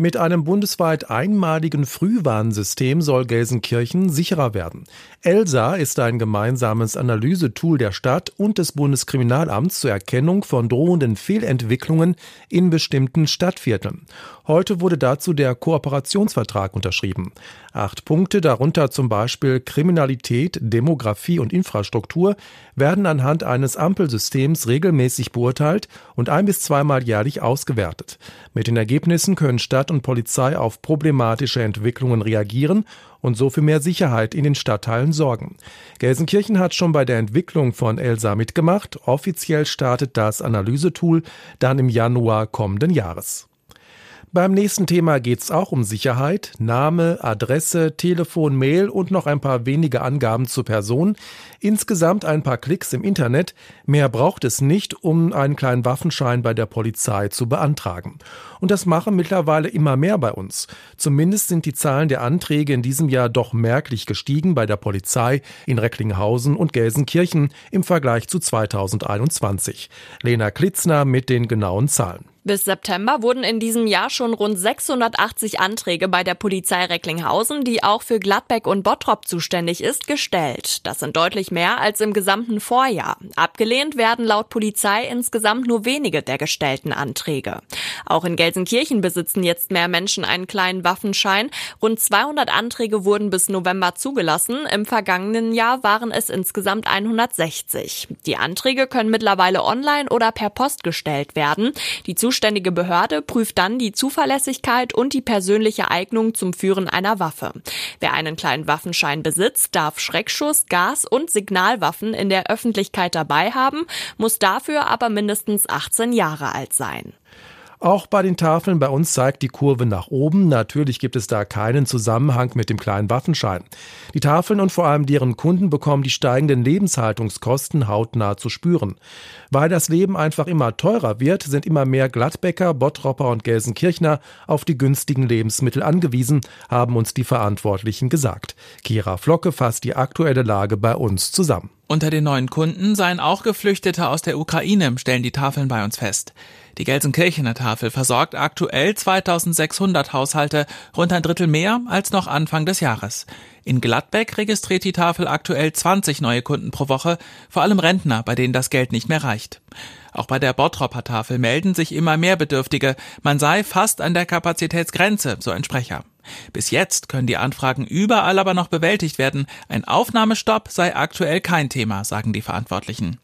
Mit einem bundesweit einmaligen Frühwarnsystem soll Gelsenkirchen sicherer werden. ELSA ist ein gemeinsames Analysetool der Stadt und des Bundeskriminalamts zur Erkennung von drohenden Fehlentwicklungen in bestimmten Stadtvierteln. Heute wurde dazu der Kooperationsvertrag unterschrieben. Acht Punkte, darunter zum Beispiel Kriminalität, Demografie und Infrastruktur, werden anhand eines Ampelsystems regelmäßig beurteilt und ein bis zweimal jährlich ausgewertet. Mit den Ergebnissen können Stadt und Polizei auf problematische Entwicklungen reagieren und so für mehr Sicherheit in den Stadtteilen sorgen. Gelsenkirchen hat schon bei der Entwicklung von Elsa mitgemacht. Offiziell startet das Analysetool dann im Januar kommenden Jahres. Beim nächsten Thema geht's auch um Sicherheit. Name, Adresse, Telefon, Mail und noch ein paar wenige Angaben zur Person. Insgesamt ein paar Klicks im Internet. Mehr braucht es nicht, um einen kleinen Waffenschein bei der Polizei zu beantragen. Und das machen mittlerweile immer mehr bei uns. Zumindest sind die Zahlen der Anträge in diesem Jahr doch merklich gestiegen bei der Polizei in Recklinghausen und Gelsenkirchen im Vergleich zu 2021. Lena Klitzner mit den genauen Zahlen. Bis September wurden in diesem Jahr schon rund 680 Anträge bei der Polizei Recklinghausen, die auch für Gladbeck und Bottrop zuständig ist, gestellt. Das sind deutlich mehr als im gesamten Vorjahr. Abgelehnt werden laut Polizei insgesamt nur wenige der gestellten Anträge. Auch in Gelsenkirchen besitzen jetzt mehr Menschen einen kleinen Waffenschein. Rund 200 Anträge wurden bis November zugelassen. Im vergangenen Jahr waren es insgesamt 160. Die Anträge können mittlerweile online oder per Post gestellt werden. Die zuständige Behörde prüft dann die Zuverlässigkeit und die persönliche Eignung zum Führen einer Waffe. Wer einen kleinen Waffenschein besitzt, darf Schreckschuss, Gas und Signalwaffen in der Öffentlichkeit dabei haben, muss dafür aber mindestens 18 Jahre alt sein. Auch bei den Tafeln bei uns zeigt die Kurve nach oben. Natürlich gibt es da keinen Zusammenhang mit dem kleinen Waffenschein. Die Tafeln und vor allem deren Kunden bekommen die steigenden Lebenshaltungskosten hautnah zu spüren. Weil das Leben einfach immer teurer wird, sind immer mehr Gladbecker, Bottropper und Gelsenkirchner auf die günstigen Lebensmittel angewiesen, haben uns die Verantwortlichen gesagt. Kira Flocke fasst die aktuelle Lage bei uns zusammen. Unter den neuen Kunden seien auch Geflüchtete aus der Ukraine, stellen die Tafeln bei uns fest. Die Gelsenkirchener Tafel versorgt aktuell 2600 Haushalte, rund ein Drittel mehr als noch Anfang des Jahres. In Gladbeck registriert die Tafel aktuell 20 neue Kunden pro Woche, vor allem Rentner, bei denen das Geld nicht mehr reicht. Auch bei der Bottropper Tafel melden sich immer mehr Bedürftige. Man sei fast an der Kapazitätsgrenze, so ein Sprecher. Bis jetzt können die Anfragen überall aber noch bewältigt werden. Ein Aufnahmestopp sei aktuell kein Thema, sagen die Verantwortlichen.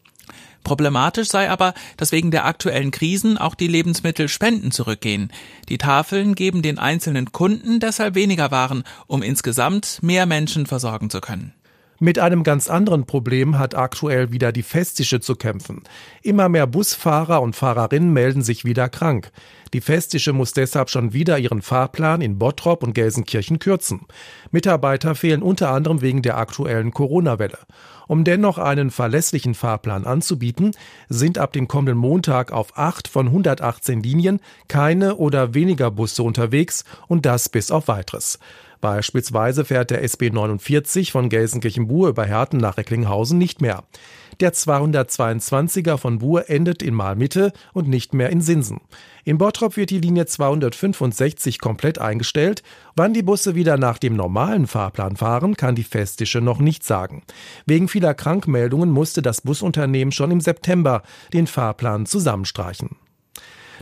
Problematisch sei aber, dass wegen der aktuellen Krisen auch die Lebensmittelspenden zurückgehen. Die Tafeln geben den einzelnen Kunden deshalb weniger Waren, um insgesamt mehr Menschen versorgen zu können. Mit einem ganz anderen Problem hat aktuell wieder die Festische zu kämpfen. Immer mehr Busfahrer und Fahrerinnen melden sich wieder krank. Die Festische muss deshalb schon wieder ihren Fahrplan in Bottrop und Gelsenkirchen kürzen. Mitarbeiter fehlen unter anderem wegen der aktuellen Corona-Welle. Um dennoch einen verlässlichen Fahrplan anzubieten, sind ab dem kommenden Montag auf acht von 118 Linien keine oder weniger Busse unterwegs und das bis auf weiteres. Beispielsweise fährt der SB 49 von Gelsenkirchen-Buhr über Herten nach Recklinghausen nicht mehr. Der 222er von Buhr endet in Malmitte und nicht mehr in Sinsen. In Bottrop wird die Linie 265 komplett eingestellt. Wann die Busse wieder nach dem normalen Fahrplan fahren, kann die Festische noch nicht sagen. Wegen vieler Krankmeldungen musste das Busunternehmen schon im September den Fahrplan zusammenstreichen.